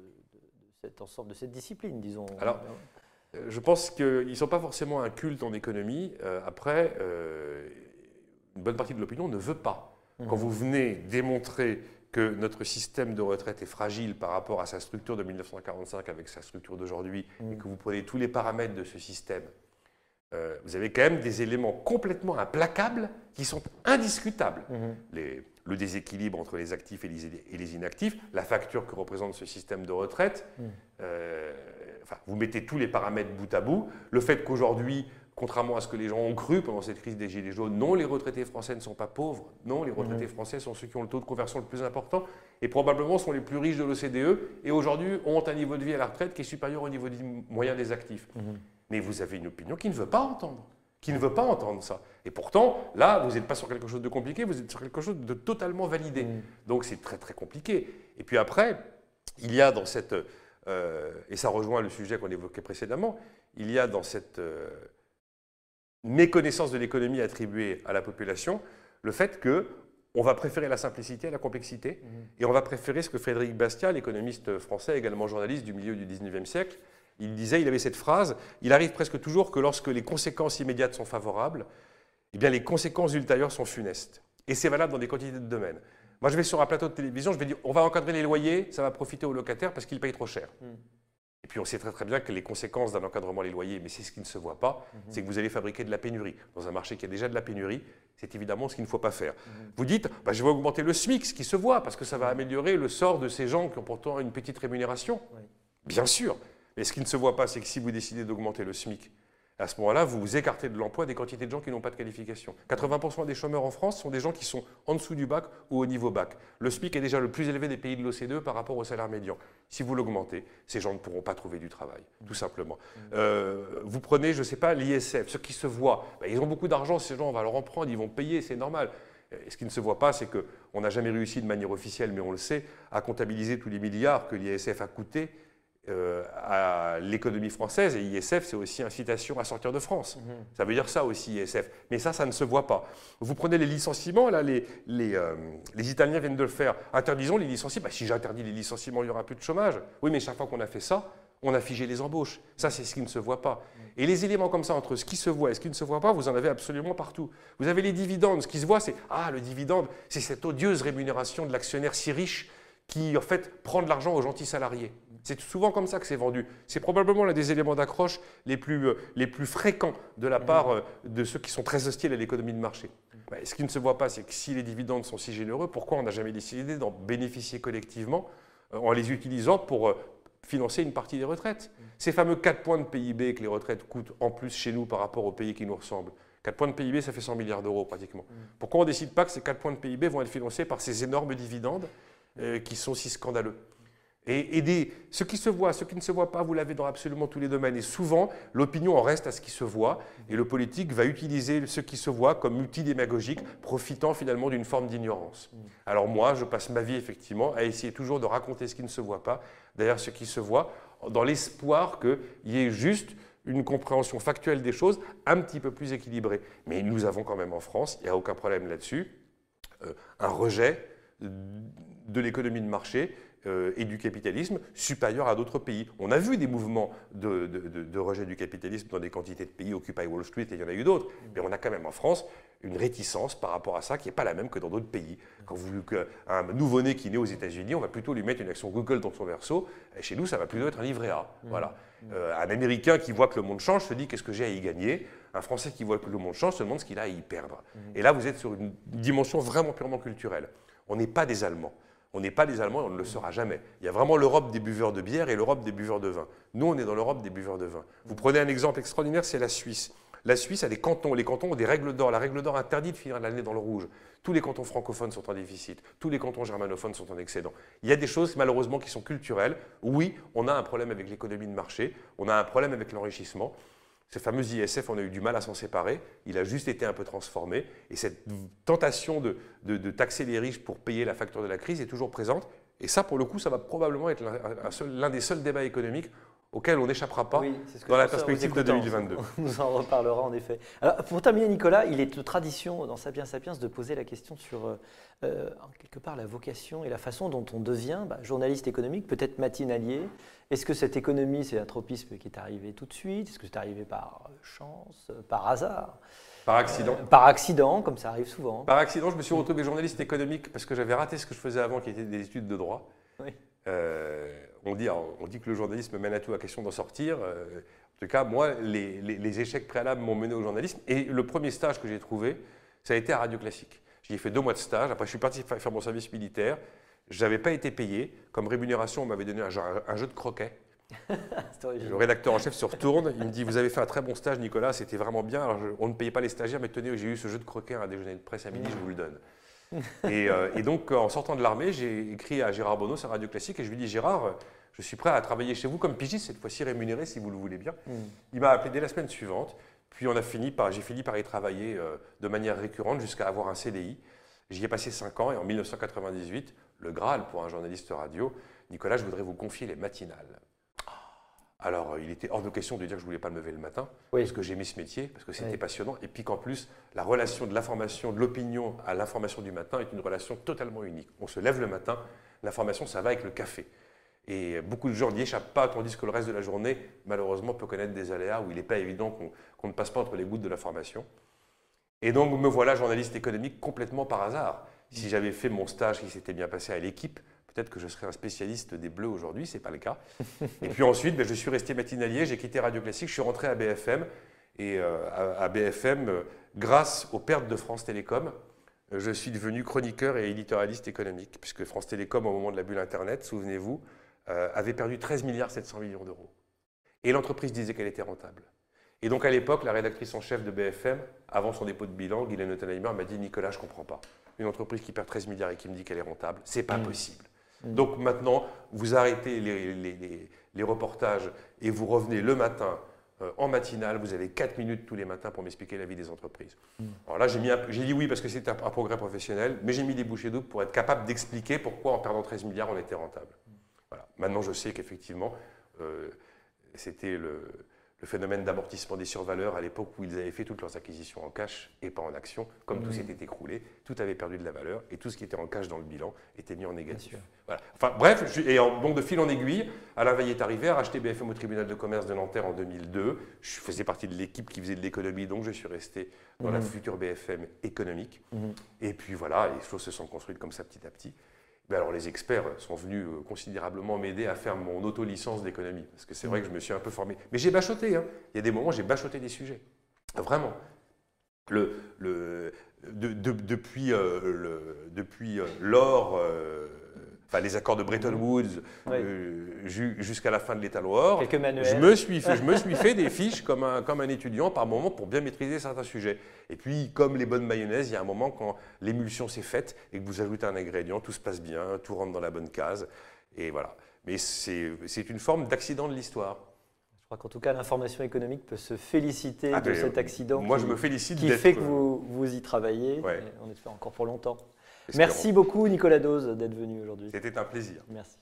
cet ensemble, de cette discipline, disons. Alors, euh, je pense qu'ils ne sont pas forcément un culte en économie. Euh, après, euh, une bonne partie de l'opinion ne veut pas. Mmh. Quand vous venez démontrer que notre système de retraite est fragile par rapport à sa structure de 1945 avec sa structure d'aujourd'hui, mmh. et que vous prenez tous les paramètres de ce système, euh, vous avez quand même des éléments complètement implacables qui sont indiscutables. Mhm. Les- le déséquilibre entre les actifs et les, inactifs, la facture que représente ce système de retraite. Mhm. euh, enfin, vous mettez tous les paramètres bout à bout. Le fait qu'aujourd'hui, contrairement à ce que les gens ont cru pendant cette crise des Gilets jaunes, non, les retraités français ne sont pas pauvres. Non, les retraités français sont ceux qui ont le taux de conversion le plus important et probablement sont les plus riches de l'OCDE et aujourd'hui ont un niveau de vie à la retraite qui est supérieur au niveau de vie moyen des actifs. Mais vous avez une opinion qui ne veut pas entendre, qui ne veut pas entendre ça. Et pourtant, là, vous n'êtes pas sur quelque chose de compliqué, vous êtes sur quelque chose de totalement validé. Mhm. Donc c'est très très compliqué. Et puis après, il y a dans cette, euh, et ça rejoint le sujet qu'on évoquait précédemment, il y a dans cette euh, méconnaissance de l'économie attribuée à la population le fait que on va préférer la simplicité à la complexité, et on va préférer ce que Frédéric Bastiat, l'économiste français, également journaliste du milieu du 19e siècle, il disait, il avait cette phrase, il arrive presque toujours que lorsque les conséquences immédiates sont favorables, eh bien les conséquences ultérieures sont funestes. Et c'est valable dans des quantités de domaines. Moi, je vais sur un plateau de télévision, je vais dire, on va encadrer les loyers, ça va profiter aux locataires parce qu'ils payent trop cher. Mm. Et puis on sait très très bien que les conséquences d'un encadrement des loyers, mais c'est ce qui ne se voit pas, c'est que vous allez fabriquer de la pénurie. Dans un marché qui a déjà de la pénurie, c'est évidemment ce qu'il ne faut pas faire. Vous dites, bah, je vais augmenter le SMIC, ce qui se voit, parce que ça va améliorer le sort de ces gens qui ont pourtant une petite rémunération. Oui. Bien sûr. Mais ce qui ne se voit pas, c'est que si vous décidez d'augmenter le SMIC, à ce moment-là, vous vous écartez de l'emploi des quantités de gens qui n'ont pas de qualification. 80% des chômeurs en France sont des gens qui sont en dessous du bac ou au niveau bac. Le SMIC est déjà le plus élevé des pays de l'OCDE par rapport au salaire médian. Si vous l'augmentez, ces gens ne pourront pas trouver du travail, tout simplement. Euh, vous prenez, je ne sais pas, l'ISF, ceux qui se voient, ben, ils ont beaucoup d'argent, ces gens, on va leur en prendre, ils vont payer, c'est normal. Et ce qui ne se voit pas, c'est qu'on n'a jamais réussi de manière officielle, mais on le sait, à comptabiliser tous les milliards que l'ISF a coûté euh, à l'économie française. Et ISF, c'est aussi incitation à sortir de France. Ça veut dire ça aussi, ISF. Mais ça, ça ne se voit pas. Vous prenez les licenciements, là, les, les, euh, les Italiens viennent de le faire. Interdisons les licenciements. Bah, si j'interdis les licenciements, il n'y aura plus de chômage. Oui, mais chaque fois qu'on a fait ça, on a figé les embauches. Ça, c'est ce qui ne se voit pas. Et les éléments comme ça, entre ce qui se voit et ce qui ne se voit pas, vous en avez absolument partout. Vous avez les dividendes. Ce qui se voit, c'est Ah, le dividende, c'est cette odieuse rémunération de l'actionnaire si riche qui, en fait, prend de l'argent aux gentils salariés. C'est souvent comme ça que c'est vendu. C'est probablement l'un des éléments d'accroche les plus, euh, les plus fréquents de la part euh, de ceux qui sont très hostiles à l'économie de marché. Bah, ce qui ne se voit pas, c'est que si les dividendes sont si généreux, pourquoi on n'a jamais décidé d'en bénéficier collectivement euh, en les utilisant pour financer une partie des retraites? Ces fameux 4 points de PIB que les retraites coûtent en plus chez nous par rapport aux pays qui nous ressemblent. 4 points de PIB, ça fait 100 milliards d'euros pratiquement. Pourquoi on ne décide pas que ces 4 points de PIB vont être financés par ces énormes dividendes qui sont si scandaleux? Et, et ce qui se voit, ce qui ne se voit pas, vous l'avez dans absolument tous les domaines. Et souvent, l'opinion en reste à ce qui se voit, et le politique va utiliser ce qui se voit comme outil démagogique, profitant finalement d'une forme d'ignorance. Alors moi, je passe ma vie effectivement à essayer toujours de raconter ce qui ne se voit pas, derrière ce qui se voit, dans l'espoir qu'il y ait juste une compréhension factuelle des choses un petit peu plus équilibrée. Mais nous avons quand même en France, il n'y a aucun problème là-dessus, euh, un rejet de l'économie de marché et du capitalisme supérieur à d'autres pays. On a vu des mouvements de, rejet du capitalisme dans des quantités de pays, Occupy Wall Street, et il y en a eu d'autres, mais on a quand même en France une réticence par rapport à ça qui n'est pas la même que dans d'autres pays. Quand vous un nouveau-né qui naît aux États-Unis, on va plutôt lui mettre une action Google dans son verso, chez nous, ça va plutôt être un livret A. Voilà. Euh, un Américain qui voit que le monde change se dit qu'est-ce que j'ai à y gagner? Un Français qui voit que le monde change se demande ce qu'il a à y perdre. Et là, vous êtes sur une dimension vraiment purement culturelle. On n'est pas des Allemands. On n'est pas des Allemands et on ne le sera jamais. Il y a vraiment l'Europe des buveurs de bière et l'Europe des buveurs de vin. Nous, on est dans l'Europe des buveurs de vin. Vous prenez un exemple extraordinaire, c'est la Suisse. La Suisse a des cantons. Les cantons ont des règles d'or. La règle d'or interdit de finir l'année dans le rouge. Tous les cantons francophones sont en déficit. Tous les cantons germanophones sont en excédent. Il y a des choses, malheureusement, qui sont culturelles. Oui, on a un problème avec l'économie de marché. On a un problème avec l'enrichissement. Ce fameux ISF, on a eu du mal à s'en séparer. Il a juste été un peu transformé. Et cette tentation de, de- de taxer les riches pour payer la facture de la crise est toujours présente. Et ça, pour le coup, ça va probablement être l'un des seuls débats économiques auxquels on n'échappera pas Oui, dans la perspective de écoutant. 2022. On nous en reparlera en effet. Alors, pour terminer, Nicolas, il est de tradition dans Sapiens Sapiens de poser la question sur, euh, euh, en quelque part, la vocation et la façon dont on devient bah, journaliste économique, peut-être matinalier. Est-ce que cette économie, c'est un tropisme qui est arrivé tout de suite? Est-ce que c'est arrivé par euh, chance, euh, par hasard? Par accident. Euh, Par accident, comme ça arrive souvent Par accident, je me suis retrouvé journaliste économique parce que j'avais raté ce que je faisais avant, qui était des études de droit. Oui. Euh, on, dit, on dit que le journalisme mène à tout à question d'en sortir. Euh, en tout cas, moi, les, les échecs préalables m'ont mené au journalisme. Et le premier stage que j'ai trouvé, ça a été à Radio Classique. J'y ai fait deux mois de stage. Après, je suis parti faire mon service militaire. Je n'avais pas été payé. Comme rémunération, on m'avait donné un jeu, de croquet. le rédacteur en chef se retourne, il me dit Vous avez fait un très bon stage, Nicolas, c'était vraiment bien. on ne payait pas les stagiaires, mais tenez, j'ai eu ce jeu de croquet à un déjeuner de presse à midi, je vous le donne. Euh, et, donc, en sortant de l'armée, j'ai écrit à Gérard Bonneau sur Radio Classique et je lui dis Gérard, je suis prêt à travailler chez vous comme pigiste, cette fois-ci rémunéré si vous le voulez bien. Mm. Il m'a appelé dès la semaine suivante. Puis on a fini par, j'ai fini par y travailler euh, de manière récurrente jusqu'à avoir un CDI. J'y ai passé 5 ans et en 1998, le Graal pour un journaliste radio, Nicolas, je voudrais vous confier les matinales. Alors, il était hors de question de dire que je ne voulais pas me lever le matin, parce que j'aimais ce métier, parce que c'était passionnant, et puis qu'en plus, la relation de l'information, de l'opinion à l'information du matin est une relation totalement unique. On se lève le matin, l'information, ça va avec le café. Et beaucoup de gens n'y échappent pas, tandis que le reste de la journée, malheureusement, peut connaître des aléas où il n'est pas évident qu'on ne passe pas entre les gouttes de la formation. Et donc, me voilà journaliste économique complètement par hasard. Si j'avais fait mon stage qui s'était bien passé à l'équipe, peut-être que je serais un spécialiste des Bleus aujourd'hui, ce n'est pas le cas. Et puis ensuite, ben, je suis resté matinalier, j'ai quitté Radio Classique, je suis rentré à BFM. Et euh, à, BFM, euh, grâce aux pertes de France Télécom, euh, je suis devenu chroniqueur et éditorialiste économique, puisque France Télécom, au moment de la bulle Internet, souvenez-vous, avait perdu 13 milliards 700 millions d'euros. Et l'entreprise disait qu'elle était rentable. Et donc à l'époque, la rédactrice en chef de BFM, avant son dépôt de bilan, Guylaine Ottenheimer, m'a dit Nicolas, je ne comprends pas. Une entreprise qui perd 13 milliards et qui me dit qu'elle est rentable, c'est pas mmh. possible. Mmh. Donc maintenant, vous arrêtez les, reportages et vous revenez le matin euh, en matinale. Vous avez 4 minutes tous les matins pour m'expliquer la vie des entreprises. Mmh. Alors là, j'ai dit oui parce que c'est un, progrès professionnel, mais j'ai mis des bouchées doubles pour être capable d'expliquer pourquoi en perdant 13 milliards, on était rentable. Maintenant, je sais qu'effectivement, euh, c'était le, phénomène d'amortissement des survaleurs à l'époque où ils avaient fait toutes leurs acquisitions en cash et pas en action. Comme tout s'était écroulé, tout avait perdu de la valeur et tout ce qui était en cash dans le bilan était mis en négatif. Enfin, bref, et donc de fil en aiguille, Alain Veil est arrivé à racheter BFM au tribunal de commerce de Nanterre en 2002. Je faisais partie de l'équipe qui faisait de l'économie, donc je suis resté dans la mmh. future BFM économique. Mmh. Et puis voilà, les choses se sont construites comme ça petit à petit. Ben alors les experts sont venus euh, considérablement m'aider à faire mon auto-licence d'économie, parce que c'est vrai que je me suis un peu formé. Mais j'ai bachoté, hein. il y a des moments j'ai bachoté des sujets. Vraiment. Le, le, depuis euh, euh, l'or, les accords de Bretton Woods euh, jusqu'à la fin de l'État Loire. Je me suis fait, je me suis fait des fiches comme un, comme un étudiant par moment pour bien maîtriser certains sujets. Et puis, comme les bonnes mayonnaises, il y a un moment quand l'émulsion s'est faite et que vous ajoutez un ingrédient, tout se passe bien, tout rentre dans la bonne case. Et voilà. Mais c'est une forme d'accident de l'histoire. Je crois qu'en tout cas, l'information économique peut se féliciter ah, de cet accident. Moi, je me félicite qui fait que vous, vous y travaillez. on espère encore pour longtemps. Merci beaucoup Nicolas Dose d'être venu aujourd'hui. C'était un plaisir. Merci.